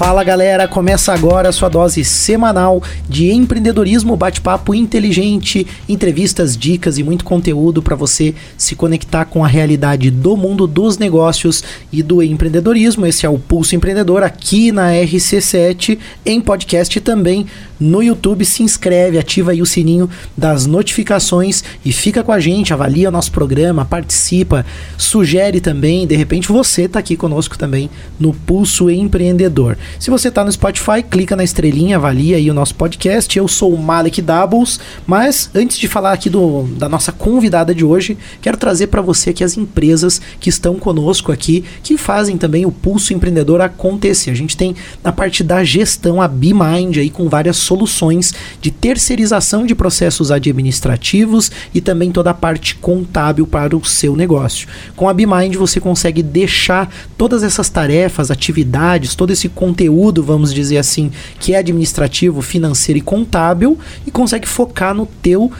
Fala galera, começa agora a sua dose semanal de empreendedorismo, bate-papo inteligente, entrevistas, dicas e muito conteúdo para você se conectar com a realidade do mundo dos negócios e do empreendedorismo. Esse é o Pulso Empreendedor aqui na RC7 em podcast também no YouTube. Se inscreve, ativa aí o sininho das notificações e fica com a gente, avalia nosso programa, participa, sugere também. De repente você está aqui conosco também no Pulso Empreendedor. Se você está no Spotify, clica na estrelinha, avalia aí o nosso podcast. Eu sou o Malek Doubles, mas antes de falar aqui do, da nossa convidada de hoje, quero trazer para você aqui as empresas que estão conosco aqui, que fazem também o Pulso Empreendedor acontecer. A gente tem na parte da gestão a BeMind aí com várias soluções de terceirização de processos administrativos e também toda a parte contábil para o seu negócio. Com a BeMind você consegue deixar todas essas tarefas, atividades, todo esse conteúdo conteúdo, vamos dizer assim, que é administrativo, financeiro e contábil e consegue focar no teu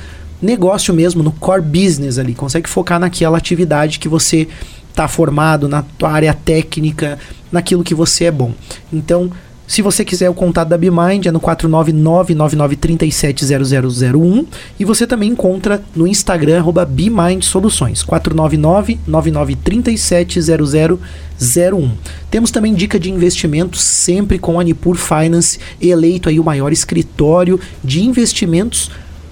negócio mesmo, no core business ali, consegue focar naquela atividade que você está formado, na tua área técnica, naquilo que você é bom. Então, se você quiser o contato da BeMind é no 499-9937-0001 e você também encontra no Instagram arroba BeMind Soluções 499-9937-0001. Temos também dica de investimento sempre com a Nipur Finance, eleito aí o maior escritório de investimentos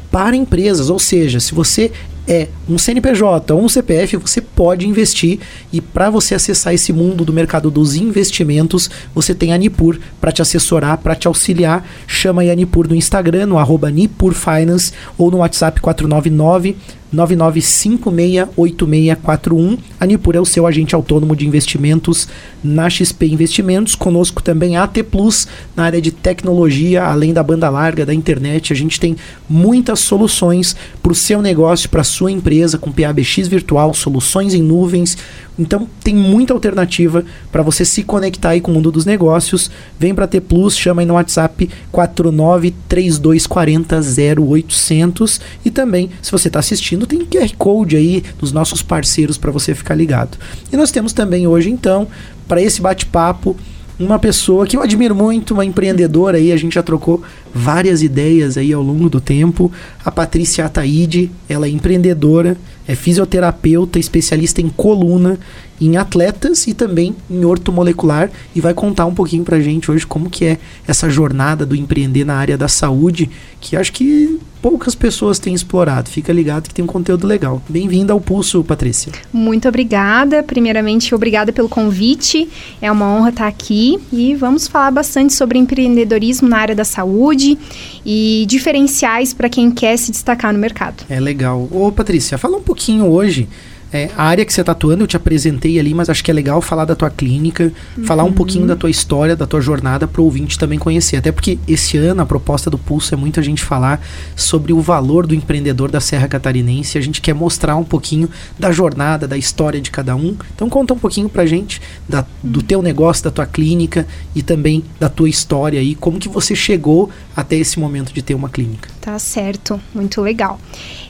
para empresas, ou seja, se você é um CNPJ ou um CPF, você pode investir e para você acessar esse mundo do mercado dos investimentos, você tem a Nipur para te assessorar, para te auxiliar. Chama aí a Nipur no Instagram, no arroba Nipur Finance ou no WhatsApp 499 99568641. A Nipur é o seu agente autônomo de investimentos na XP Investimentos. Conosco também a AT Plus na área de tecnologia, além da banda larga, da internet. A gente tem muitas soluções para o seu negócio, para a sua empresa, com PABX virtual, soluções em nuvens, então tem muita alternativa para você se conectar aí com o mundo dos negócios. Vem para T Plus, chama aí no WhatsApp 4932400800 e também, se você está assistindo, tem QR Code aí dos nossos parceiros para você ficar ligado. E nós temos também hoje então para esse bate-papo uma pessoa que eu admiro muito, uma empreendedora aí, a gente já trocou várias ideias aí ao longo do tempo. A Patrícia Ataíde, ela é empreendedora, é fisioterapeuta, especialista em coluna, em atletas e também em ortomolecular e vai contar um pouquinho pra gente hoje como que é essa jornada do empreender na área da saúde, que acho que poucas pessoas têm explorado. Fica ligado que tem um conteúdo legal. Bem-vinda ao Pulso, Patrícia. Muito obrigada. Primeiramente, obrigada pelo convite. É uma honra estar aqui e vamos falar bastante sobre empreendedorismo na área da saúde e diferenciais para quem quer se destacar no mercado. É legal. Ô, Patrícia, fala um pouquinho hoje é, a área que você está atuando, eu te apresentei ali, mas acho que é legal falar da tua clínica, uhum. falar um pouquinho da tua história, da tua jornada, para o ouvinte também conhecer. Até porque esse ano a proposta do Pulso é muita gente falar sobre o valor do empreendedor da Serra Catarinense. A gente quer mostrar um pouquinho da jornada, da história de cada um. Então conta um pouquinho pra gente da, do teu negócio, da tua clínica e também da tua história aí, como que você chegou até esse momento de ter uma clínica. Tá certo, muito legal.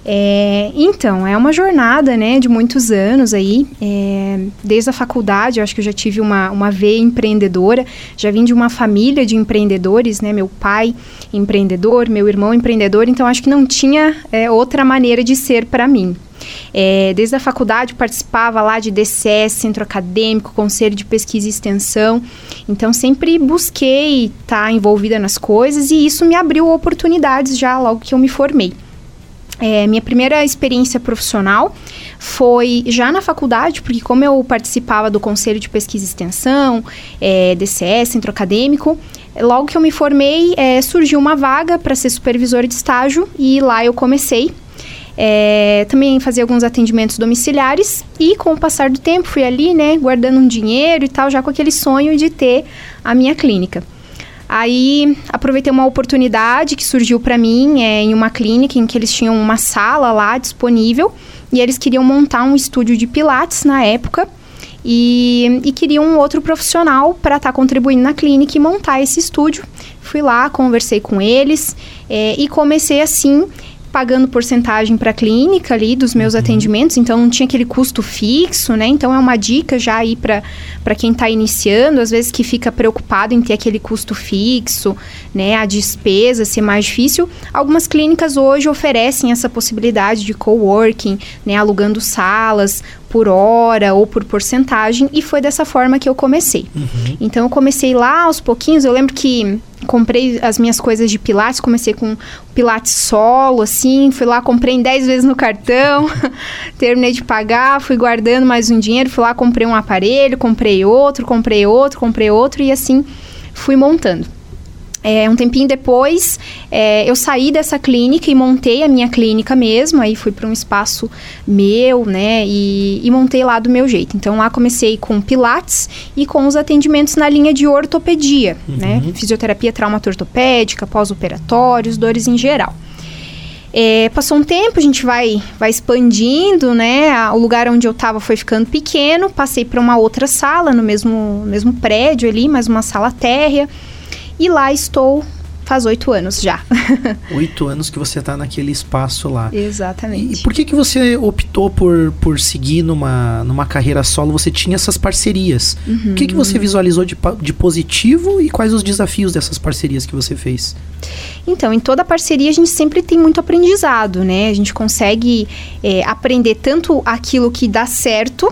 É, então, é uma jornada, né, de muitos anos aí, é, desde a faculdade, eu acho que eu já tive uma, uma veia empreendedora, já vim de uma família de empreendedores, né, meu pai empreendedor, meu irmão empreendedor, então acho que não tinha é, outra maneira de ser para mim. É, desde a faculdade participava lá de DCS, Centro Acadêmico, Conselho de Pesquisa e Extensão. Então sempre busquei estar tá envolvida nas coisas e isso me abriu oportunidades já logo que eu me formei. É, minha primeira experiência profissional foi já na faculdade, porque como eu participava do Conselho de Pesquisa e Extensão, é, DCS, Centro Acadêmico, logo que eu me formei, é, surgiu uma vaga para ser supervisora de estágio e lá eu comecei é, também fazia alguns atendimentos domiciliares e com o passar do tempo fui ali, né, guardando um dinheiro e tal, já com aquele sonho de ter a minha clínica. Aí aproveitei uma oportunidade que surgiu para mim é, em uma clínica em que eles tinham uma sala lá disponível e eles queriam montar um estúdio de pilates na época e, e queriam um outro profissional para estar tá contribuindo na clínica e montar esse estúdio. Fui lá, conversei com eles é, e comecei assim pagando porcentagem para a clínica ali dos meus uhum. atendimentos, então não tinha aquele custo fixo, né? Então é uma dica já aí para quem está iniciando, às vezes que fica preocupado em ter aquele custo fixo, né? A despesa ser mais difícil. Algumas clínicas hoje oferecem essa possibilidade de coworking, né? Alugando salas por hora ou por porcentagem e foi dessa forma que eu comecei. Uhum. Então eu comecei lá aos pouquinhos, eu lembro que comprei as minhas coisas de pilates, comecei com pilates solo, assim, fui lá, comprei em 10 vezes no cartão, terminei de pagar, fui guardando mais um dinheiro, fui lá, comprei um aparelho, comprei outro, comprei outro, comprei outro e assim fui montando. É, um tempinho depois, é, eu saí dessa clínica e montei a minha clínica mesmo. Aí fui para um espaço meu, né? E, e, montei lá do meu jeito. Então lá comecei com pilates e com os atendimentos na linha de ortopedia, né, uhum. né? Fisioterapia traumato-ortopédica, pós-operatórios, dores em geral. É, passou um tempo, a gente vai, vai expandindo, né? O lugar onde eu estava foi ficando pequeno. Passei para uma outra sala no mesmo, mesmo prédio ali, mais uma sala térrea. E lá estou faz oito anos já. Oito anos que você está naquele espaço lá. Exatamente. E, por que, que você optou por, por seguir numa, numa carreira solo? Você tinha essas parcerias. Uhum. O que, que você visualizou de, de positivo e quais os desafios dessas parcerias que você fez? Então, em toda parceria a gente sempre tem muito aprendizado, né? A gente consegue é, aprender tanto aquilo que dá certo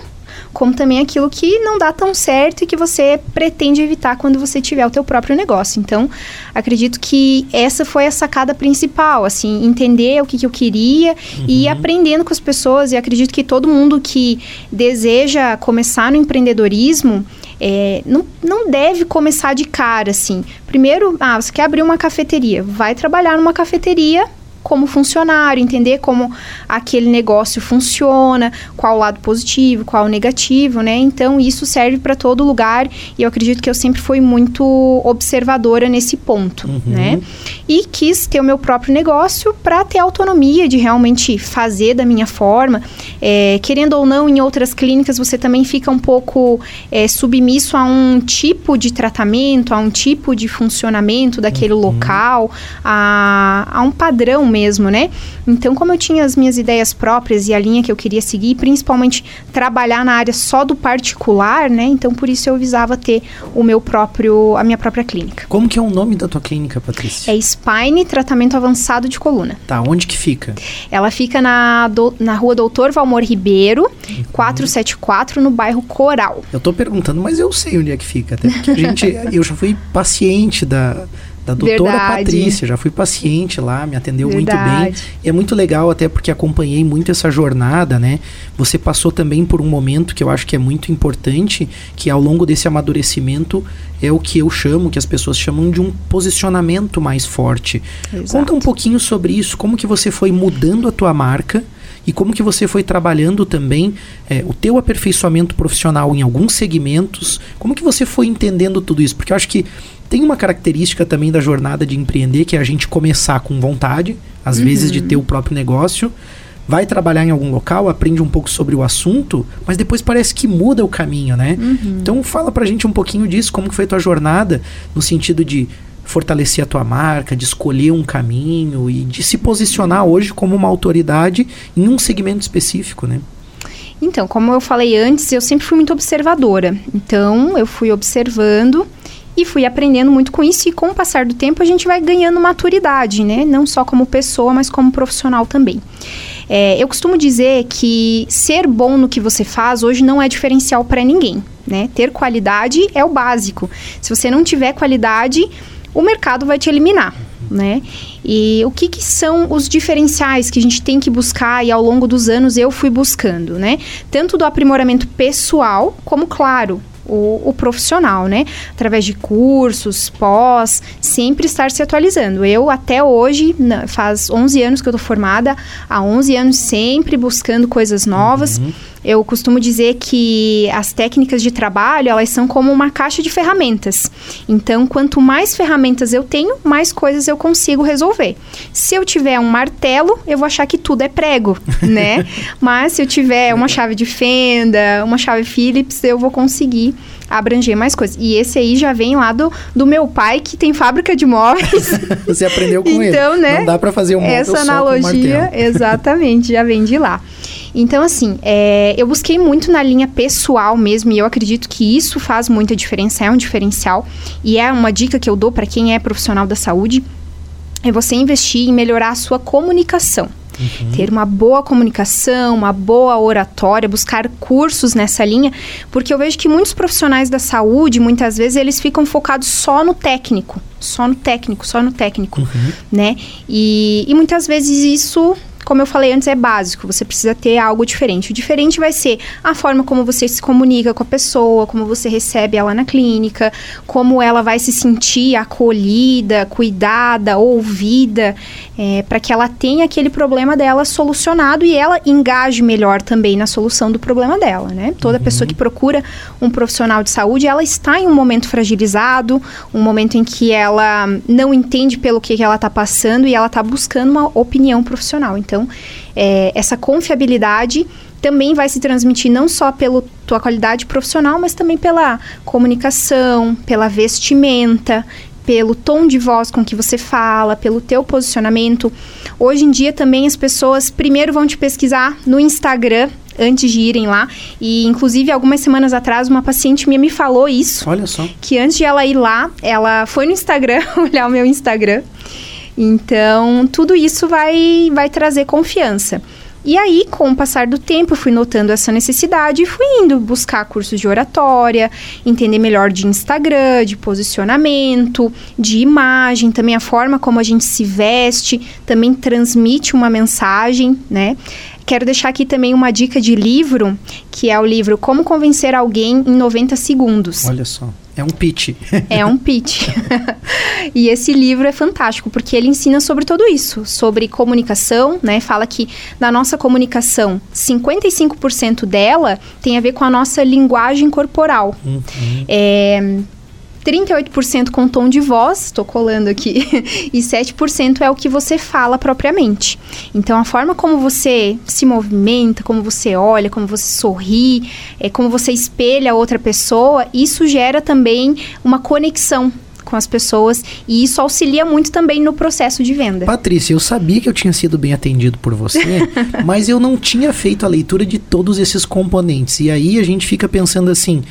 como também aquilo que não dá tão certo e que você pretende evitar quando você tiver o teu próprio negócio. Então, acredito que essa foi a sacada principal, assim, entender o que, que eu queria uhum. e ir aprendendo com as pessoas. E acredito que todo mundo que deseja começar no empreendedorismo, é, não, não deve começar de cara, assim. Primeiro, ah, você quer abrir uma cafeteria, vai trabalhar numa cafeteria como funcionário, entender como aquele negócio funciona, qual o lado positivo, qual o negativo, né? Então isso serve para todo lugar e eu acredito que eu sempre fui muito observadora nesse ponto, uhum. né? E quis ter o meu próprio negócio para ter autonomia de realmente fazer da minha forma. É, querendo ou não, em outras clínicas você também fica um pouco é, submisso a um tipo de tratamento, a um tipo de funcionamento daquele uhum. local, a, a um padrão mesmo, né? Então, como eu tinha as minhas ideias próprias e a linha que eu queria seguir, principalmente trabalhar na área só do particular, né? Então, por isso eu visava ter o meu próprio, a minha própria clínica. Como que é o nome da tua clínica, Patrícia? É Spine Tratamento Avançado de Coluna. Tá, onde que fica? Ela fica na, do, na rua Doutor Valmor Ribeiro, uhum. 474, no bairro Coral. Eu tô perguntando, mas eu sei onde é que fica, até porque a gente, eu já fui paciente da da doutora Verdade. Patrícia, já fui paciente lá, me atendeu Verdade. muito bem. E é muito legal até porque acompanhei muito essa jornada, né? Você passou também por um momento que eu acho que é muito importante, que ao longo desse amadurecimento é o que eu chamo, que as pessoas chamam de um posicionamento mais forte. Exato. Conta um pouquinho sobre isso, como que você foi mudando a tua marca e como que você foi trabalhando também é, o teu aperfeiçoamento profissional em alguns segmentos, como que você foi entendendo tudo isso? Porque eu acho que tem uma característica também da jornada de empreender, que é a gente começar com vontade, às uhum. vezes de ter o próprio negócio, vai trabalhar em algum local, aprende um pouco sobre o assunto, mas depois parece que muda o caminho, né? Uhum. Então fala pra gente um pouquinho disso, como foi a tua jornada, no sentido de fortalecer a tua marca, de escolher um caminho e de se posicionar hoje como uma autoridade em um segmento específico, né? Então, como eu falei antes, eu sempre fui muito observadora. Então, eu fui observando e fui aprendendo muito com isso e com o passar do tempo a gente vai ganhando maturidade, né? Não só como pessoa, mas como profissional também. É, eu costumo dizer que ser bom no que você faz hoje não é diferencial para ninguém, né? Ter qualidade é o básico. Se você não tiver qualidade, o mercado vai te eliminar. Né? E o que, que, são os diferenciais que a gente tem que buscar e ao longo dos anos eu fui buscando, né? Tanto do aprimoramento pessoal, como, claro, o, o, profissional, né? Através de cursos, pós, sempre estar se atualizando. Eu, até hoje, faz 11 anos que eu tô formada, há 11 anos sempre buscando coisas novas. Uhum. Eu costumo dizer que as técnicas de trabalho, elas são como uma caixa de ferramentas. Então, quanto mais ferramentas eu tenho, mais coisas eu consigo resolver. Se eu tiver um martelo, eu vou achar que tudo é prego, né? Mas se eu tiver uma chave de fenda, uma chave Phillips, eu vou conseguir abranger mais coisas. E esse aí já vem lá do, do meu pai, que tem fábrica de móveis. Você aprendeu com então, ele. Né, Não dá para fazer um móvel Essa analogia, exatamente, já vem de lá. Então, assim, é, eu busquei muito na linha pessoal mesmo, e eu acredito que isso faz muita diferença, é um diferencial. E é uma dica que eu dou para quem é profissional da saúde, é você investir em melhorar a sua comunicação. Uhum. Ter uma boa comunicação, uma boa oratória, buscar cursos nessa linha, porque eu vejo que muitos profissionais da saúde, muitas vezes, eles ficam focados só no técnico, só no técnico, só no técnico, uhum. né? E, e muitas vezes isso como eu falei antes, é básico. Você precisa ter algo diferente. O diferente vai ser a forma como você se comunica com a pessoa, como você recebe ela na clínica, como ela vai se sentir acolhida, cuidada, ouvida, é, para que ela tenha aquele problema dela solucionado e ela engaje melhor também na solução do problema dela, né? Toda uhum. pessoa que procura um profissional de saúde, ela está em um momento fragilizado, um momento em que ela não entende pelo que, que ela está passando e ela está buscando uma opinião profissional. Então, então, é, essa confiabilidade também vai se transmitir não só pela tua qualidade profissional, mas também pela comunicação, pela vestimenta, pelo tom de voz com que você fala, pelo teu posicionamento. Hoje em dia também as pessoas primeiro vão te pesquisar no Instagram antes de irem lá. E inclusive algumas semanas atrás uma paciente minha me falou isso. Olha só. Que antes de ela ir lá, ela foi no Instagram olhar o meu Instagram então, tudo isso vai, vai trazer confiança. E aí, com o passar do tempo, fui notando essa necessidade e fui indo buscar cursos de oratória, entender melhor de Instagram, de posicionamento, de imagem, também a forma como a gente se veste, também transmite uma mensagem, né? Quero deixar aqui também uma dica de livro, que é o livro Como Convencer Alguém em 90 Segundos. Olha só. É um pitch. É um pitch. e esse livro é fantástico, porque ele ensina sobre tudo isso, sobre comunicação, né? Fala que na nossa comunicação, 55% dela tem a ver com a nossa linguagem corporal. Uhum. É, 38% com tom de voz, estou colando aqui, e 7% é o que você fala propriamente. Então, a forma como você se movimenta, como você olha, como você sorri, é, como você espelha outra pessoa, isso gera também uma conexão com as pessoas e isso auxilia muito também no processo de venda. Patrícia, eu sabia que eu tinha sido bem atendido por você, mas eu não tinha feito a leitura de todos esses componentes. E aí a gente fica pensando assim,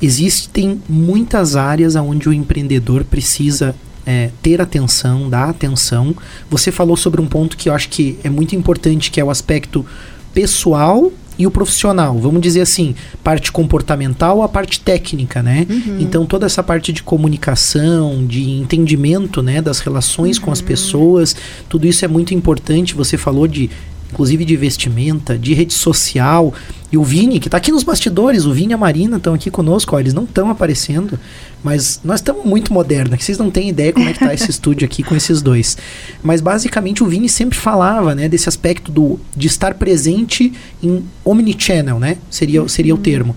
existem muitas áreas onde o empreendedor precisa é, ter atenção, dar atenção. Você falou sobre um ponto que eu acho que é muito importante, que é o aspecto pessoal e o profissional. Vamos dizer assim, parte comportamental, a parte técnica, né? Uhum. Então toda essa parte de comunicação, de entendimento, né, das relações uhum. com as uhum. pessoas, tudo isso é muito importante. Você falou de inclusive de vestimenta, de rede social. E o Vini, que está aqui nos bastidores, o Vini e a Marina estão aqui conosco, ó, eles não estão aparecendo, mas nós estamos muito modernos, que vocês não têm ideia como é que tá esse estúdio aqui com esses dois. Mas basicamente o Vini sempre falava, né, desse aspecto do de estar presente em omnichannel, né? Seria, seria uhum. o termo.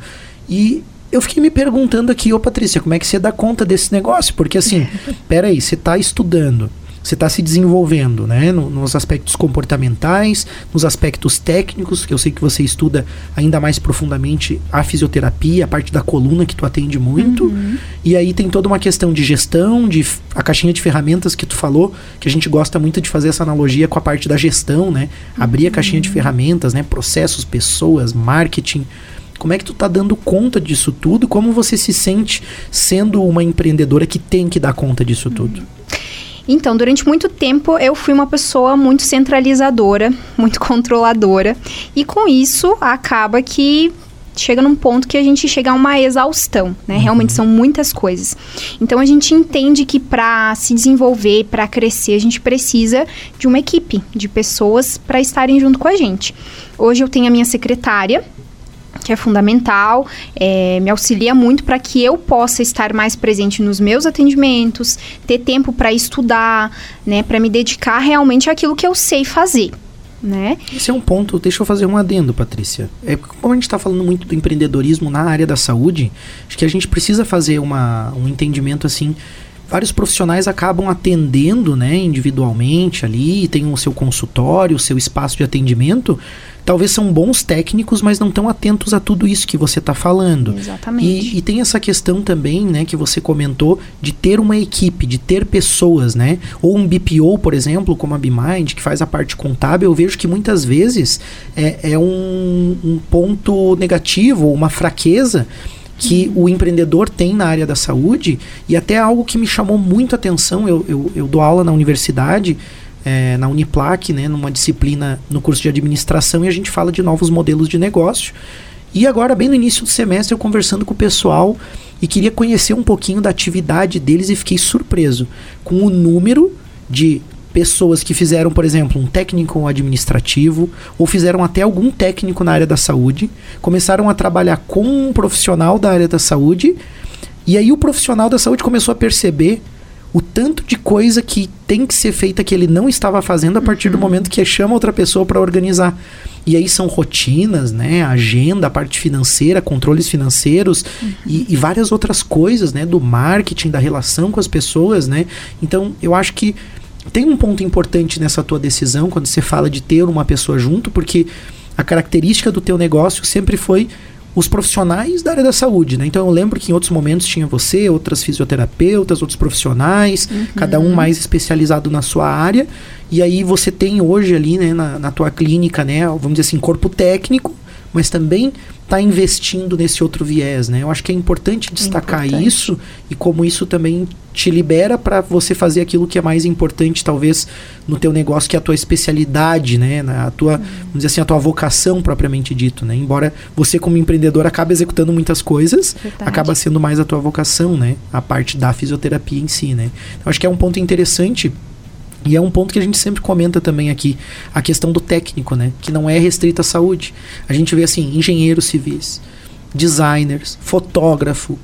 E eu fiquei me perguntando aqui, ô Patrícia, como é que você dá conta desse negócio? Porque assim, peraí, você está estudando, você está se desenvolvendo, né? No, nos aspectos comportamentais, nos aspectos técnicos, que eu sei que você estuda ainda mais profundamente a fisioterapia, a parte da coluna que tu atende muito. Uhum. E aí tem toda uma questão de gestão, de a caixinha de ferramentas que tu falou, que a gente gosta muito de fazer essa analogia com a parte da gestão, né? Abrir uhum. a caixinha de ferramentas, né? Processos, pessoas, marketing. Como é que tu tá dando conta disso tudo? Como você se sente sendo uma empreendedora que tem que dar conta disso tudo? Uhum. Então, durante muito tempo eu fui uma pessoa muito centralizadora, muito controladora, e com isso acaba que chega num ponto que a gente chega a uma exaustão, né? Uhum. Realmente são muitas coisas. Então a gente entende que para se desenvolver, para crescer, a gente precisa de uma equipe de pessoas para estarem junto com a gente. Hoje eu tenho a minha secretária, que é fundamental, é, me auxilia muito para que eu possa estar mais presente nos meus atendimentos, ter tempo para estudar, né, para me dedicar realmente àquilo que eu sei fazer. né? Esse é um ponto, deixa eu fazer um adendo, Patrícia. É, como a gente está falando muito do empreendedorismo na área da saúde, acho que a gente precisa fazer uma, um entendimento assim vários profissionais acabam atendendo né, individualmente ali, tem o seu consultório, o seu espaço de atendimento. Talvez são bons técnicos, mas não estão atentos a tudo isso que você está falando. Exatamente. E, e, tem essa questão também, né, que você comentou, de ter uma equipe, de ter pessoas, né? Ou um BPO, por exemplo, como a BeMind, que faz a parte contábil, eu vejo que muitas vezes é, é um, um ponto negativo, uma fraqueza que o empreendedor tem na área da saúde e até algo que me chamou muito a atenção. Eu, eu, eu dou aula na universidade, é, na Uniplac, né, numa disciplina no curso de administração, e a gente fala de novos modelos de negócio. E agora, bem no início do semestre, eu conversando com o pessoal e queria conhecer um pouquinho da atividade deles e fiquei surpreso com o número de pessoas que fizeram, por exemplo, um técnico administrativo ou fizeram até algum técnico na área da saúde, começaram a trabalhar com um profissional da área da saúde, e aí o profissional da saúde começou a perceber o tanto de coisa que tem que ser feita que ele não estava fazendo a partir do uhum. momento que chama outra pessoa para organizar. E aí são rotinas, né? Agenda, parte financeira, controles financeiros uhum. e, e, várias outras coisas, né? Do marketing, da relação com as pessoas, né? Então, eu acho que tem um ponto importante nessa tua decisão quando você fala de ter uma pessoa junto, porque a característica do teu negócio sempre foi os profissionais da área da saúde, né? Então eu lembro que em outros momentos tinha você, outras fisioterapeutas, outros profissionais, uhum. cada um mais especializado na sua área. E aí você tem hoje ali, né, na, na tua clínica, né, vamos dizer assim, corpo técnico, mas também está investindo nesse outro viés, né? Eu acho que é importante destacar importante. isso e como isso também te libera para você fazer aquilo que é mais importante, talvez, no teu negócio, que é a tua especialidade, né? A tua, uhum. vamos dizer assim, a tua vocação propriamente dito, né? Embora você como empreendedor acabe executando muitas coisas, Verdade. acaba sendo mais a tua vocação, né? A parte da fisioterapia em si, né? Então, acho que é um ponto interessante e é um ponto que a gente sempre comenta também aqui, a questão do técnico, né? Que não é restrita à saúde. A gente vê assim, engenheiros civis, designers, fotógrafo.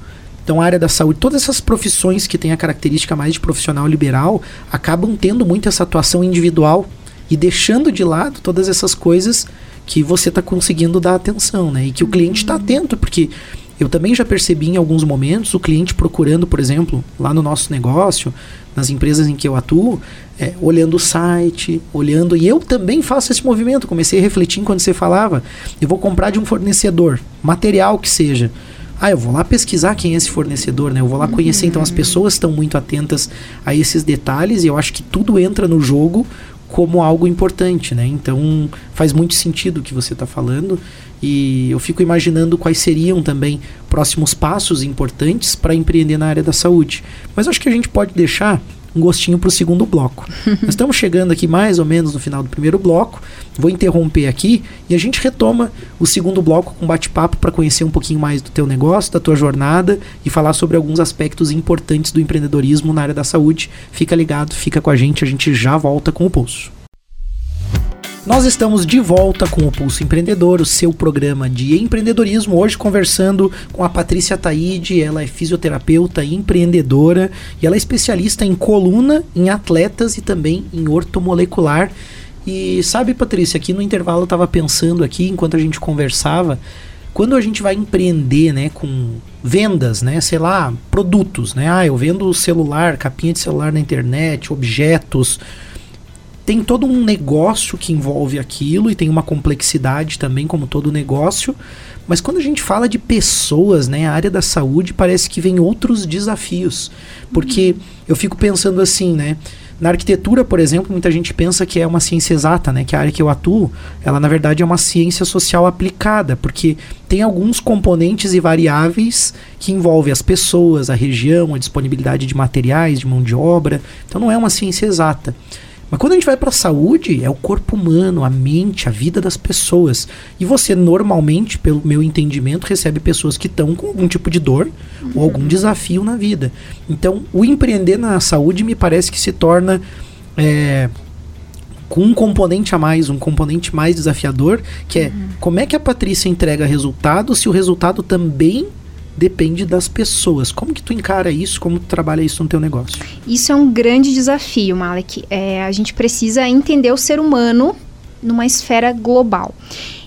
Então, a área da saúde, todas essas profissões que têm a característica mais de profissional liberal, acabam tendo muito essa atuação individual e deixando de lado todas essas coisas que você está conseguindo dar atenção, né? E que o cliente está atento, porque eu também já percebi em alguns momentos o cliente procurando, por exemplo, lá no nosso negócio, nas empresas em que eu atuo, é, olhando o site, olhando. E eu também faço esse movimento. Comecei a refletir enquanto você falava. Eu vou comprar de um fornecedor, material que seja. Ah, eu vou lá pesquisar quem é esse fornecedor, né? Eu vou lá conhecer. Então as pessoas estão muito atentas a esses detalhes e eu acho que tudo entra no jogo como algo importante, né? Então faz muito sentido o que você está falando e eu fico imaginando quais seriam também próximos passos importantes para empreender na área da saúde. Mas acho que a gente pode deixar um gostinho para o segundo bloco. Nós estamos chegando aqui mais ou menos no final do primeiro bloco. Vou interromper aqui e a gente retoma o segundo bloco com bate-papo para conhecer um pouquinho mais do teu negócio, da tua jornada e falar sobre alguns aspectos importantes do empreendedorismo na área da saúde. Fica ligado, fica com a gente, a gente já volta com o pulso. Nós estamos de volta com o Pulso Empreendedor, o seu programa de empreendedorismo. Hoje conversando com a Patrícia Taide, ela é fisioterapeuta e empreendedora e ela é especialista em coluna, em atletas e também em ortomolecular. E sabe, Patrícia, aqui no intervalo eu estava pensando aqui enquanto a gente conversava, quando a gente vai empreender, né, com vendas, né, sei lá, produtos, né? Ah, eu vendo celular, capinha de celular na internet, objetos, tem todo um negócio que envolve aquilo e tem uma complexidade também, como todo negócio. Mas quando a gente fala de pessoas, né, a área da saúde parece que vem outros desafios. Porque eu fico pensando assim, né? Na arquitetura, por exemplo, muita gente pensa que é uma ciência exata, né? Que a área que eu atuo, ela na verdade é uma ciência social aplicada, porque tem alguns componentes e variáveis que envolvem as pessoas, a região, a disponibilidade de materiais, de mão de obra. Então não é uma ciência exata. Mas quando a gente vai para a saúde, é o corpo humano, a mente, a vida das pessoas. E você normalmente, pelo meu entendimento, recebe pessoas que estão com algum tipo de dor uhum. ou algum desafio na vida. Então, o empreender na saúde me parece que se torna é, com um componente a mais, um componente mais desafiador, que é uhum. como é que a Patrícia entrega resultado se o resultado também depende das pessoas. Como que tu encara isso? Como tu trabalha isso no teu negócio? Isso é um grande desafio, Malek. É, a gente precisa entender o ser humano numa esfera global.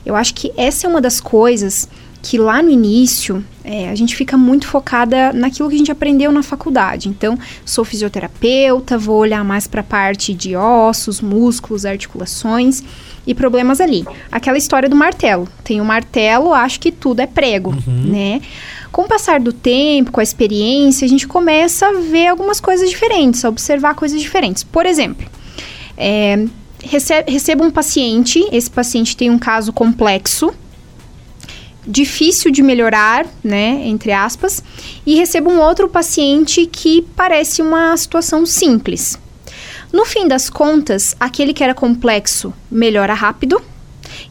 Eu acho que essa é uma das coisas que lá no início é, a gente fica muito focada naquilo que a gente aprendeu na faculdade. Então, sou fisioterapeuta, vou olhar mais para a parte de ossos, músculos, articulações e problemas ali. Aquela história do martelo. Tem o um martelo, acho que tudo é prego, uhum. né? Com o passar do tempo, com a experiência, a gente começa a ver algumas coisas diferentes, a observar coisas diferentes. Por exemplo, é, recebo um paciente, esse paciente tem um caso complexo, difícil de melhorar, né, entre aspas, e recebo um outro paciente que parece uma situação simples. No fim das contas, aquele que era complexo melhora rápido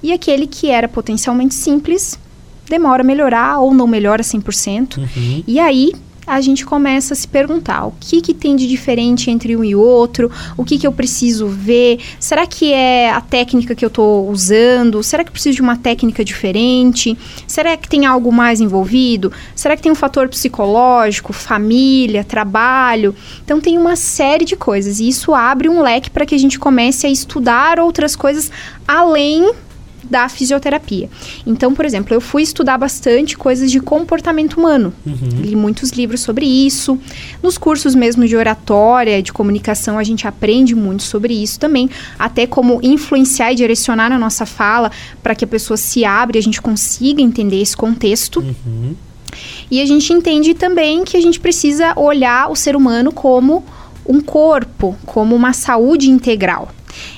e aquele que era potencialmente simples demora a melhorar ou não melhora 100%. Uhum. E aí a gente começa a se perguntar o que, que tem de diferente entre um e outro, o que, que eu preciso ver, será que é a técnica que eu estou usando, será que preciso de uma técnica diferente, será que tem algo mais envolvido, será que tem um fator psicológico, família, trabalho, então tem uma série de coisas e isso abre um leque para que a gente comece a estudar outras coisas além da fisioterapia. Então, por exemplo, eu fui estudar bastante coisas de comportamento humano. Uhum. Li muitos livros sobre isso. Nos cursos mesmo de oratória, de comunicação, a gente aprende muito sobre isso também. Até como influenciar e direcionar a nossa fala para que a pessoa se abra e a gente consiga entender esse contexto. Uhum. E a gente entende também que a gente precisa olhar o ser humano como um corpo, como uma saúde integral.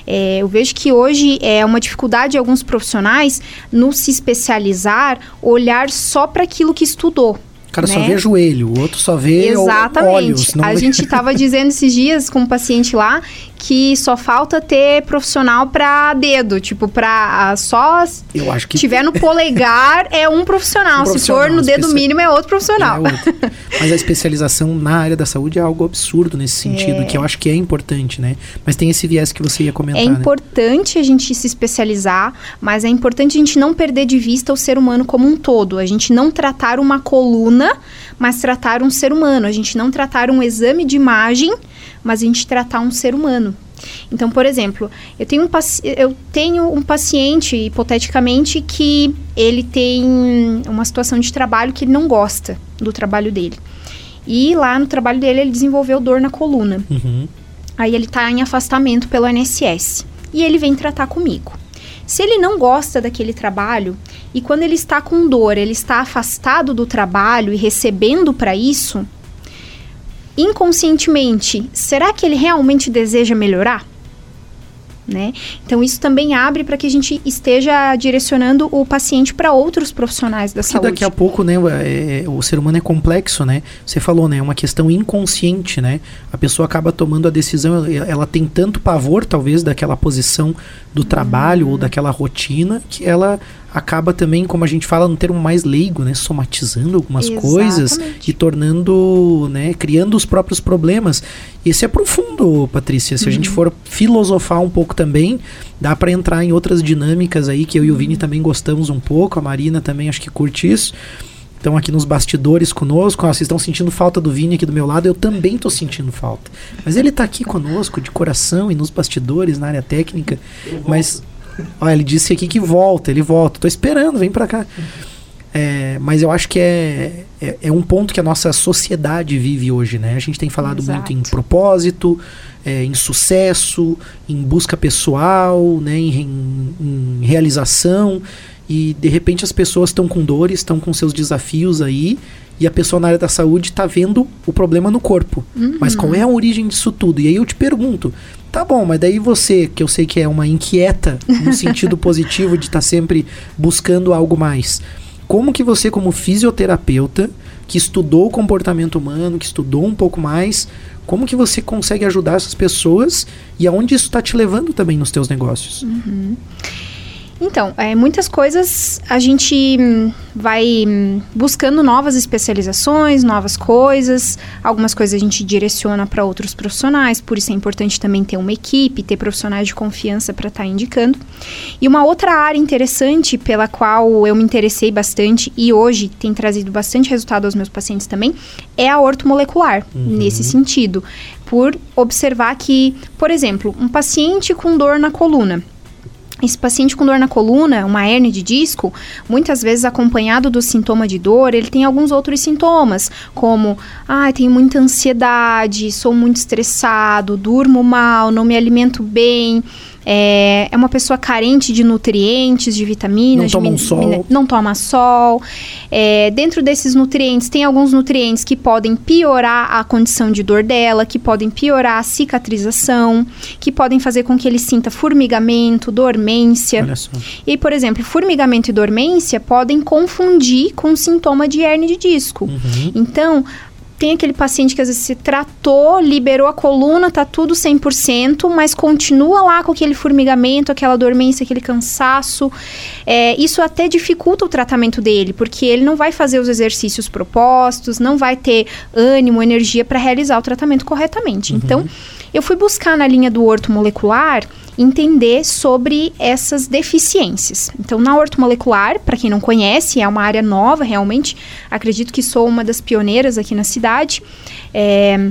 É, eu vejo que hoje é uma dificuldade de alguns profissionais no se especializar, olhar só para aquilo que estudou. O cara né? só vê joelho, o outro só vê Exatamente. olhos. A gente estava dizendo esses dias com um paciente lá que só falta ter profissional para dedo, tipo, para só Eu acho que tiver no polegar é um profissional, um profissional se for no dedo mínimo é outro profissional. É outro. Mas a especialização na área da saúde é algo absurdo nesse sentido, é. que eu acho que é importante, né? Mas tem esse viés que você ia comentar. É né? importante né? a gente se especializar, mas é importante a gente não perder de vista o ser humano como um todo. A gente não tratar uma coluna, mas tratar um ser humano. A gente não tratar um exame de imagem mas a gente tratar um ser humano. Então, por exemplo, eu tenho um, eu tenho um paciente, hipoteticamente, que ele tem uma situação de trabalho que ele não gosta do trabalho dele. E lá no trabalho dele ele desenvolveu dor na coluna. Uhum. Aí ele está em afastamento pelo INSS. E ele vem tratar comigo. Se ele não gosta daquele trabalho e quando ele está com dor, ele está afastado do trabalho e recebendo para isso, inconscientemente, será que ele realmente deseja melhorar? Né? Então isso também abre para que a gente esteja direcionando o paciente para outros profissionais da Porque saúde. daqui a pouco, né, é, o ser humano é complexo, né? Você falou, né, é uma questão inconsciente, né? A pessoa acaba tomando a decisão, ela tem tanto pavor talvez daquela posição do trabalho uhum. ou daquela rotina que ela acaba também, como a gente fala no termo mais leigo, né, somatizando algumas Exatamente. coisas e tornando, né, criando os próprios problemas. Esse é profundo, Patrícia. Se uhum. a gente uhum. for filosofar um pouco também, dá para entrar em outras dinâmicas aí que eu e o Vini também gostamos um pouco, a Marina também acho que curte isso. Estão aqui nos bastidores conosco. vocês estão sentindo falta do Vini aqui do meu lado. Eu também estou sentindo falta. Mas ele está aqui conosco, de coração e nos bastidores, na área técnica. Mas Olha, ele disse aqui que volta, ele volta. Tô esperando, vem para cá. É, mas eu acho que é, é, é, um ponto que a nossa sociedade vive hoje, né? A gente tem falado Exato. muito em propósito, é, em sucesso, em busca pessoal, né? em, em, em realização. E de repente as pessoas estão com dores, estão com seus desafios aí, e a pessoa na área da saúde está vendo o problema no corpo. Uhum. Mas qual é a origem disso tudo? E aí eu te pergunto, Tá bom, mas daí você, que eu sei que é uma inquieta, no sentido positivo de estar tá sempre buscando algo mais. Como que você, como fisioterapeuta, que estudou o comportamento humano, que estudou um pouco mais, como que você consegue ajudar essas pessoas e aonde isso está te levando também nos teus negócios? Uhum. Então, é, muitas coisas a gente hum, vai hum, buscando novas especializações, novas coisas. Algumas coisas a gente direciona para outros profissionais, por isso é importante também ter uma equipe, ter profissionais de confiança para estar tá indicando. E uma outra área interessante pela qual eu me interessei bastante e hoje tem trazido bastante resultado aos meus pacientes também é a ortomolecular, uhum. nesse sentido. Por observar que, por exemplo, um paciente com dor na coluna esse paciente com dor na coluna, uma hernia de disco, muitas vezes acompanhado do sintoma de dor, ele tem alguns outros sintomas, como, ah, tenho muita ansiedade, sou muito estressado, durmo mal, não me alimento bem, é, é uma pessoa carente de nutrientes, de vitaminas. Não toma um sol. Não toma sol. É, dentro desses nutrientes, tem alguns nutrientes que podem piorar a condição de dor dela, que podem piorar a cicatrização, que podem fazer com que ele sinta formigamento, dormência. E, por exemplo, formigamento e dormência podem confundir com sintoma de hernia de disco. Uhum. Então, tem aquele paciente que às vezes se tratou, liberou a coluna, tá tudo 100%, mas continua lá com aquele formigamento, aquela dormência, aquele cansaço. É, isso até dificulta o tratamento dele, porque ele não vai fazer os exercícios propostos, não vai ter ânimo, energia para realizar o tratamento corretamente. Uhum. Então, eu fui buscar na linha do orto molecular entender sobre essas deficiências. Então, na ortomolecular, para quem não conhece, é uma área nova, realmente. Acredito que sou uma das pioneiras aqui na cidade. É,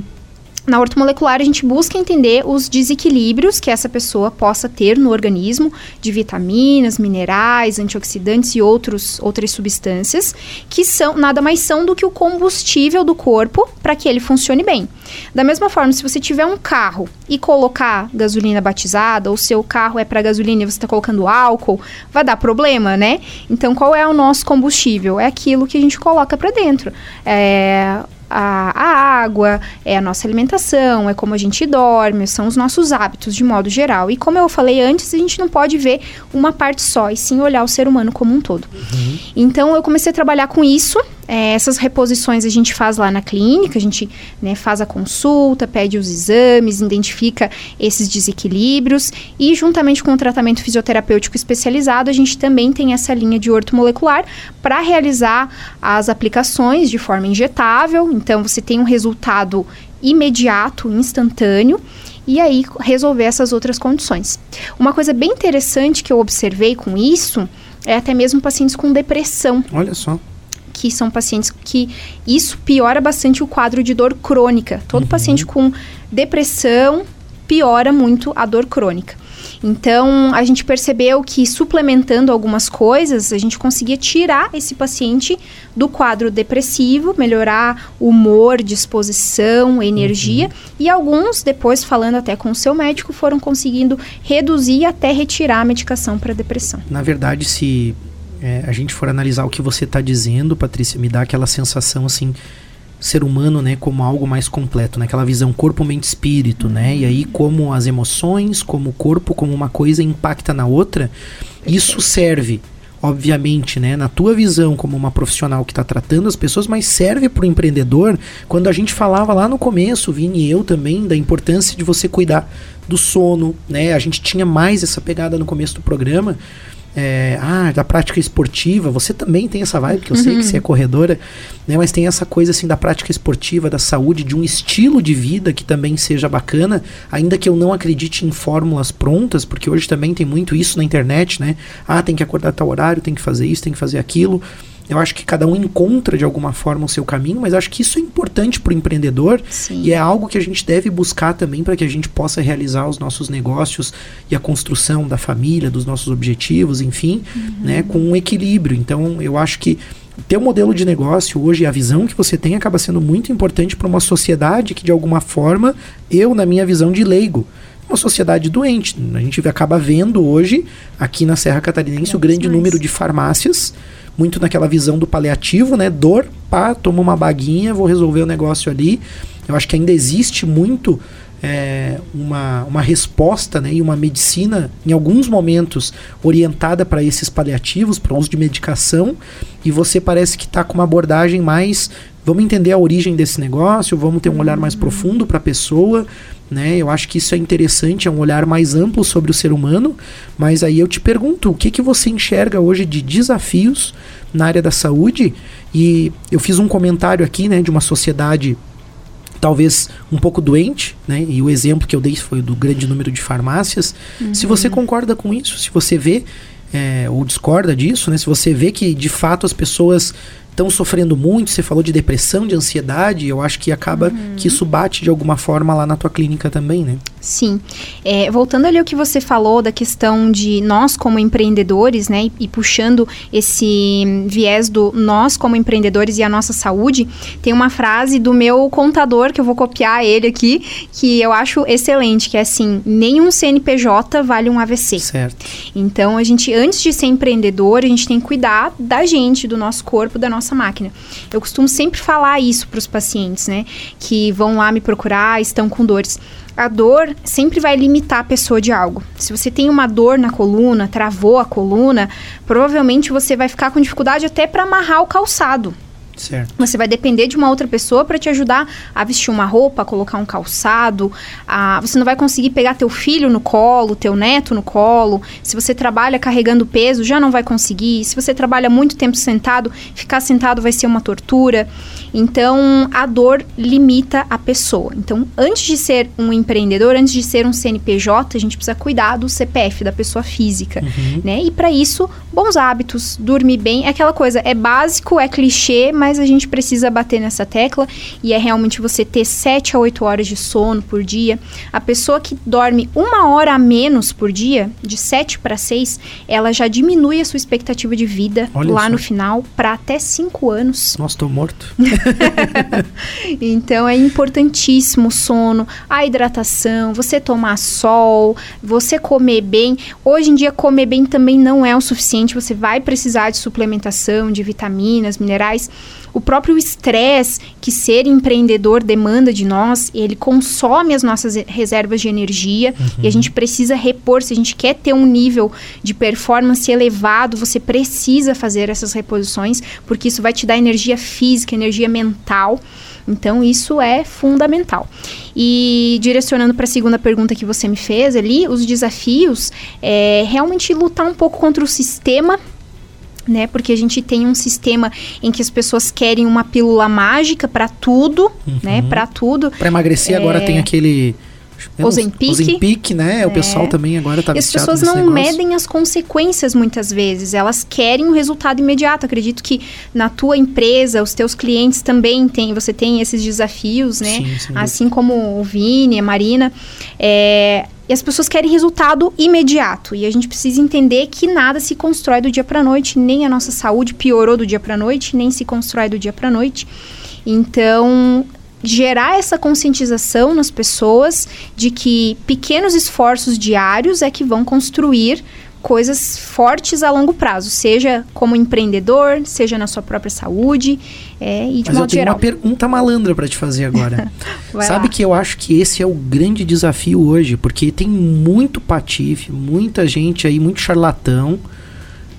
na ortomolecular, a gente busca entender os desequilíbrios que essa pessoa possa ter no organismo de vitaminas, minerais, antioxidantes e outros, outras substâncias que são nada mais são do que o combustível do corpo para que ele funcione bem. Da mesma forma, se você tiver um carro e colocar gasolina batizada, ou seu carro é para gasolina e você está colocando álcool, vai dar problema, né? Então, qual é o nosso combustível? É aquilo que a gente coloca para dentro. É, a, a água, é a nossa alimentação, é como a gente dorme, são os nossos hábitos de modo geral. E como eu falei antes, a gente não pode ver uma parte só, e sim olhar o ser humano como um todo. Uhum. Então eu comecei a trabalhar com isso é, essas reposições a gente faz lá na clínica, a gente né, faz a consulta, pede os exames, identifica esses desequilíbrios e, juntamente com o tratamento fisioterapêutico especializado, a gente também tem essa linha de ortomolecular para realizar as aplicações de forma injetável. Então, você tem um resultado imediato, instantâneo e aí resolver essas outras condições. Uma coisa bem interessante que eu observei com isso é até mesmo pacientes com depressão. Olha só que são pacientes que isso piora bastante o quadro de dor crônica. Todo uhum. paciente com depressão piora muito a dor crônica. Então, a gente percebeu que suplementando algumas coisas, a gente conseguia tirar esse paciente do quadro depressivo, melhorar o humor, disposição, energia. Uhum. E alguns, depois falando até com o seu médico, foram conseguindo reduzir até retirar a medicação para depressão. Na verdade, se é, a gente for analisar o que você está dizendo, Patrícia, me dá aquela sensação assim, ser humano, né, como algo mais completo, né, aquela visão corpo, mente, espírito, né, e aí como as emoções, como o corpo, como uma coisa impacta na outra, isso serve obviamente, né, na tua visão como uma profissional que está tratando as pessoas, mas serve para o empreendedor quando a gente falava lá no começo, Vini e eu também, da importância de você cuidar do sono, né? A gente tinha mais essa pegada no começo do programa é, ah, da prática esportiva, você também tem essa vibe, que eu uhum. sei que você é uhum. corredora, né, mas tem essa coisa assim da prática esportiva, da saúde, de um estilo de vida que também seja bacana, ainda que eu não acredite em fórmulas prontas, porque hoje também tem muito isso na internet, né? Ah, tem que acordar tal horário, tem que fazer isso, tem que fazer aquilo. Eu acho que cada um encontra de alguma forma o seu caminho, mas acho que isso é importante para o empreendedor Sim. e é algo que a gente deve buscar também para que a gente possa realizar os nossos negócios e a construção da família, dos nossos objetivos, enfim, uhum. né, com um equilíbrio. Então, eu acho que teu modelo de negócio hoje, a visão que você tem acaba sendo muito importante para uma sociedade que de alguma forma, eu na minha visão de leigo, uma sociedade doente. A gente acaba vendo hoje aqui na Serra Catarinense o grande mais. número de farmácias muito naquela visão do paliativo, né? Dor, pá, toma uma baguinha, vou resolver o negócio ali. Eu acho que ainda existe muito é, uma, uma resposta né, e uma medicina, em alguns momentos, orientada para esses paliativos, para uso de medicação, e você parece que está com uma abordagem mais. Vamos entender a origem desse negócio, vamos ter um olhar mais profundo para a pessoa, né? Eu acho que isso é interessante, é um olhar mais amplo sobre o ser humano, mas aí eu te pergunto, o que, que você enxerga hoje de desafios na área da saúde? E eu fiz um comentário aqui, né, de uma sociedade talvez um pouco doente, né? E o exemplo que eu dei foi do grande número de farmácias. Uhum. Se você concorda com isso, se você vê é, ou discorda disso, né? Se você vê que de fato as pessoas estão sofrendo muito, você falou de depressão, de ansiedade, eu acho que acaba uhum. que isso bate de alguma forma lá na tua clínica também, né? Sim. É, voltando ali ao que você falou da questão de nós como empreendedores, né? E, e, puxando esse viés do nós como empreendedores e a nossa saúde, tem uma frase do meu contador, que eu vou copiar ele aqui, que eu acho excelente, que é assim, nenhum CNPJ vale um AVC. Certo. Então, a gente, antes de ser empreendedor, a gente tem que cuidar da gente, do nosso corpo, da nossa máquina. Eu costumo sempre falar isso para os pacientes, né? Que vão lá me procurar, estão com dores a dor sempre vai limitar a pessoa de algo. Se você tem uma dor na coluna, travou a coluna, provavelmente você vai ficar com dificuldade até para amarrar o calçado. Certo. Você vai depender de uma outra pessoa para te ajudar a vestir uma roupa, a colocar um calçado. A... Você não vai conseguir pegar teu filho no colo, teu neto no colo. Se você trabalha carregando peso, já não vai conseguir. Se você trabalha muito tempo sentado, ficar sentado vai ser uma tortura. Então, a dor limita a pessoa. Então, antes de ser um empreendedor, antes de ser um CNPJ, a gente precisa cuidar do CPF da pessoa física, uhum. né? E para isso, bons hábitos, dormir bem, é aquela coisa, é básico, é clichê, mas a gente precisa bater nessa tecla e é realmente você ter 7 a 8 horas de sono por dia. A pessoa que dorme uma hora a menos por dia, de 7 para 6, ela já diminui a sua expectativa de vida Olha lá no final para até 5 anos. Nossa, tô morto. então é importantíssimo o sono, a hidratação, você tomar sol, você comer bem. Hoje em dia comer bem também não é o suficiente, você vai precisar de suplementação, de vitaminas, minerais o próprio estresse que ser empreendedor demanda de nós, ele consome as nossas reservas de energia uhum. e a gente precisa repor. Se a gente quer ter um nível de performance elevado, você precisa fazer essas reposições, porque isso vai te dar energia física, energia mental. Então, isso é fundamental. E direcionando para a segunda pergunta que você me fez ali, os desafios é realmente lutar um pouco contra o sistema né? Porque a gente tem um sistema em que as pessoas querem uma pílula mágica para tudo, né? uhum. né? Para tudo. Para emagrecer é... agora tem aquele Ozempic. Ozempic, né? É. O pessoal também agora tá As pessoas não negócio. medem as consequências muitas vezes. Elas querem um resultado imediato. Acredito que na tua empresa, os teus clientes também têm, você tem esses desafios, né? Sim, assim como o Vini, a Marina. É, as pessoas querem resultado imediato. E a gente precisa entender que nada se constrói do dia para noite, nem a nossa saúde piorou do dia para noite, nem se constrói do dia para noite. Então, gerar essa conscientização nas pessoas de que pequenos esforços diários é que vão construir coisas fortes a longo prazo, seja como empreendedor, seja na sua própria saúde é, e de Mas eu tenho geral. uma pergunta malandra para te fazer agora. Sabe lá. que eu acho que esse é o grande desafio hoje, porque tem muito patife, muita gente aí, muito charlatão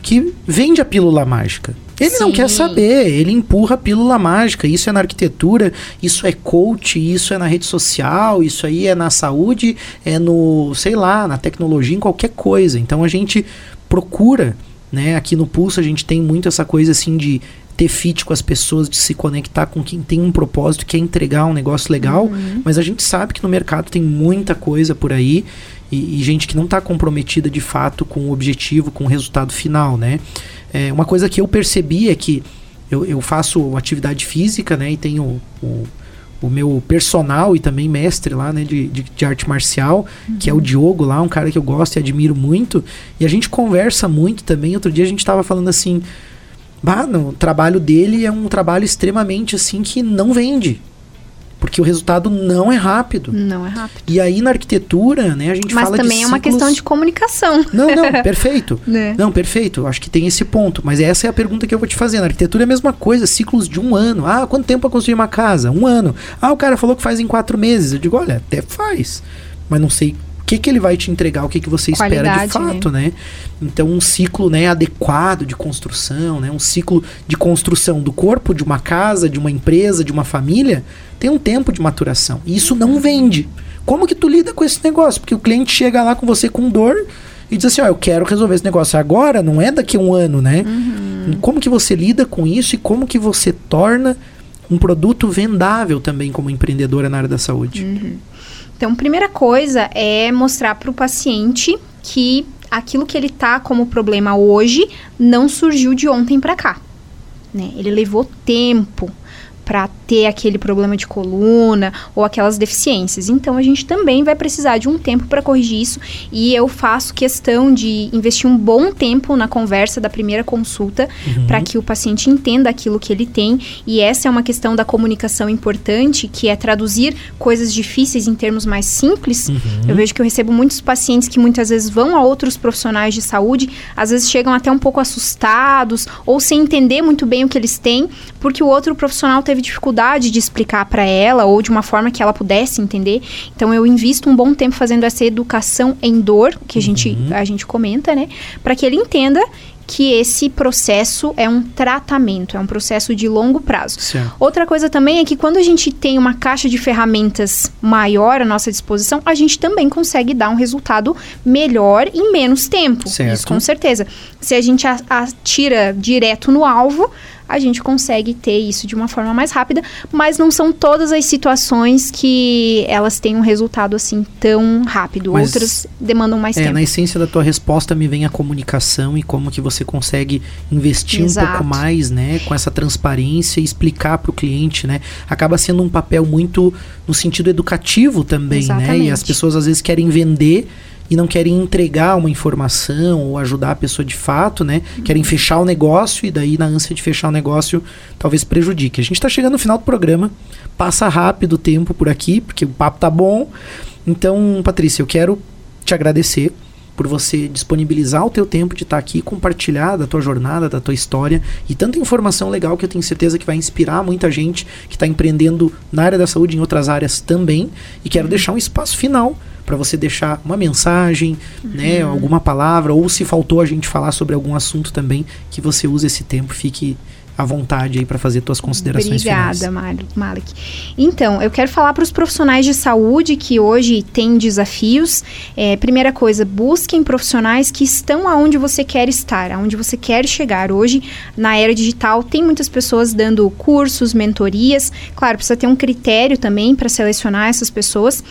que vende a pílula mágica. Ele Sim. não quer saber, ele empurra a pílula mágica. Isso é na arquitetura, isso é coach, isso é na rede social, isso aí é na saúde, é no, sei lá, na tecnologia, em qualquer coisa. Então a gente procura, né? Aqui no Pulso a gente tem muito essa coisa assim de ter fit com as pessoas, de se conectar com quem tem um propósito, quer entregar um negócio legal, uhum. mas a gente sabe que no mercado tem muita coisa por aí e, e gente que não está comprometida de fato com o objetivo, com o resultado final, né? É, uma coisa que eu percebi é que eu, eu faço atividade física, né? E tenho o, o meu personal e também mestre lá, né, de, de, de arte marcial, uhum. que é o Diogo lá, um cara que eu gosto e admiro muito. E a gente conversa muito também. Outro dia a gente estava falando assim, bah, o trabalho dele é um trabalho extremamente assim que não vende. Porque o resultado não é rápido. Não é rápido. E aí na arquitetura, né, a gente mas fala de Mas também é uma questão de comunicação. Não, não, perfeito. né? Não, perfeito. Acho que tem esse ponto. Mas essa é a pergunta que eu vou te fazer. Na arquitetura é a mesma coisa, ciclos de um ano. Ah, quanto tempo para construir uma casa? Um ano. Ah, o cara falou que faz em quatro meses. Eu digo, olha, até faz. Mas não sei que, que ele vai te entregar, o que, que você Qualidade, espera de fato, né? né? Então, um ciclo né, adequado de construção, né? um ciclo de construção do corpo de uma casa, de uma empresa, de uma família, tem um tempo de maturação. E isso não vende. Como que tu lida com esse negócio? Porque o cliente chega lá com você com dor e diz assim, ó, eu quero resolver esse negócio agora, não é daqui a um ano, né? Uhum. Como que você lida com isso e como que você torna um produto vendável também como empreendedora na área da saúde? Uhum. Então, primeira coisa é mostrar para o paciente que aquilo que ele tá como problema hoje não surgiu de ontem para cá. Né? Ele levou tempo para ter aquele problema de coluna ou aquelas deficiências. Então a gente também vai precisar de um tempo para corrigir isso e eu faço questão de investir um bom tempo na conversa da primeira consulta uhum. para que o paciente entenda aquilo que ele tem e essa é uma questão da comunicação importante, que é traduzir coisas difíceis em termos mais simples. Uhum. Eu vejo que eu recebo muitos pacientes que muitas vezes vão a outros profissionais de saúde, às vezes chegam até um pouco assustados ou sem entender muito bem o que eles têm, porque o outro profissional teve dificuldade de explicar para ela ou de uma forma que ela pudesse entender. Então eu invisto um bom tempo fazendo essa educação em dor, que a gente uhum. a gente comenta, né, para que ele entenda que esse processo é um tratamento, é um processo de longo prazo. Certo. Outra coisa também é que quando a gente tem uma caixa de ferramentas maior à nossa disposição, a gente também consegue dar um resultado melhor em menos tempo. Certo. Isso com certeza. Se a gente atira direto no alvo, a gente consegue ter isso de uma forma mais rápida, mas não são todas as situações que elas têm um resultado assim tão rápido. Mas Outras demandam mais é, tempo. Na essência da tua resposta me vem a comunicação e como que você consegue investir Exato. um pouco mais, né, com essa transparência e explicar para o cliente, né? Acaba sendo um papel muito no sentido educativo também, Exatamente. né? E as pessoas às vezes querem vender e não querem entregar uma informação ou ajudar a pessoa de fato, né? Uhum. Querem fechar o negócio e daí na ânsia de fechar o negócio talvez prejudique. A gente está chegando no final do programa, passa rápido o tempo por aqui, porque o papo tá bom. Então, Patrícia, eu quero te agradecer por você disponibilizar o teu tempo de estar tá aqui, compartilhar da tua jornada, da tua história e tanta informação legal que eu tenho certeza que vai inspirar muita gente que está empreendendo na área da saúde em outras áreas também. E quero uhum. deixar um espaço final para você deixar uma mensagem, né, uhum. né, alguma palavra, ou se faltou a gente falar sobre algum assunto também, que você use esse tempo, fique à vontade aí para fazer suas considerações Obrigada, finais. Obrigada, Malik. Então, eu quero falar para os profissionais de saúde que hoje têm desafios. É, primeira coisa, busquem profissionais que estão aonde você quer estar, aonde você quer chegar. Hoje, na era digital, tem muitas pessoas dando cursos, mentorias. Claro, precisa ter um critério também para selecionar essas pessoas.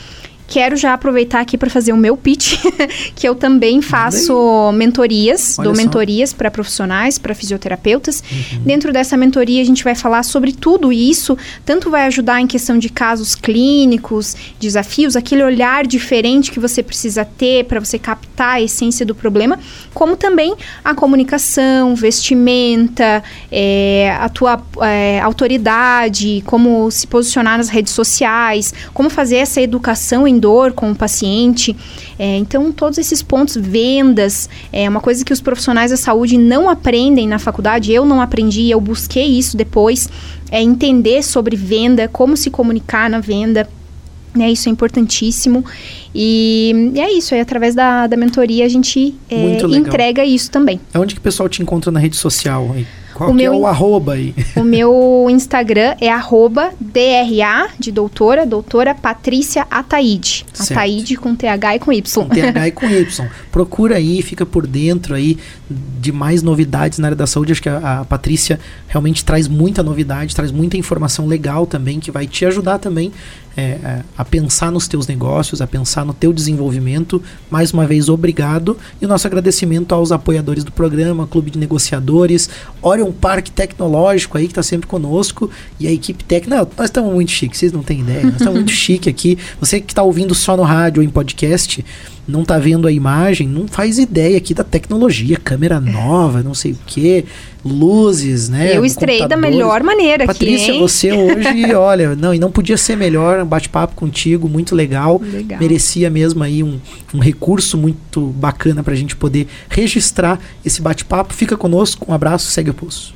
Quero já aproveitar aqui para fazer o meu pitch, que eu também faço mentorias, Olha dou só. mentorias para profissionais, para fisioterapeutas. Uhum. Dentro dessa mentoria a gente vai falar sobre tudo isso, tanto vai ajudar em questão de casos clínicos, desafios, aquele olhar diferente que você precisa ter para você captar a essência do problema, como também a comunicação, vestimenta, é, a tua é, autoridade, como se posicionar nas redes sociais, como fazer essa educação em com o paciente. É, então, todos esses pontos, vendas, é uma coisa que os profissionais da saúde não aprendem na faculdade. Eu não aprendi, eu busquei isso depois. É entender sobre venda, como se comunicar na venda. Né, isso é importantíssimo. E, é isso, através da, da mentoria a gente é, entrega isso também. É onde que o pessoal te encontra na rede social aí? Qual o meu, é o arroba aí? O meu Instagram é arroba DRA de doutora, doutora Patrícia Ataíde. Certo. Ataíde com TH e com Y. Com TH e com Y. Procura aí, fica por dentro aí de mais novidades na área da saúde. Acho que a, a Patrícia realmente traz muita novidade, traz muita informação legal também, que vai te ajudar também é, é, a pensar nos teus negócios, a pensar no teu desenvolvimento. Mais uma vez, obrigado. E o nosso agradecimento aos apoiadores do programa, Clube de Negociadores, Orion Parque Tecnológico aí, que está sempre conosco, e a equipe técnica. Nós estamos muito chique, vocês não têm ideia. Nós estamos muito chique aqui. Você que está ouvindo só no rádio ou em podcast, não tá vendo a imagem, não faz ideia aqui da tecnologia, câmera nova, não sei o que, luzes, né? Eu estrei da melhor maneira Patrícia, aqui, você hoje, olha, não, e não podia ser melhor, um bate-papo contigo, muito legal. legal. Merecia mesmo aí um, um recurso muito bacana pra gente poder registrar esse bate-papo. Fica conosco, um abraço, segue o pulso.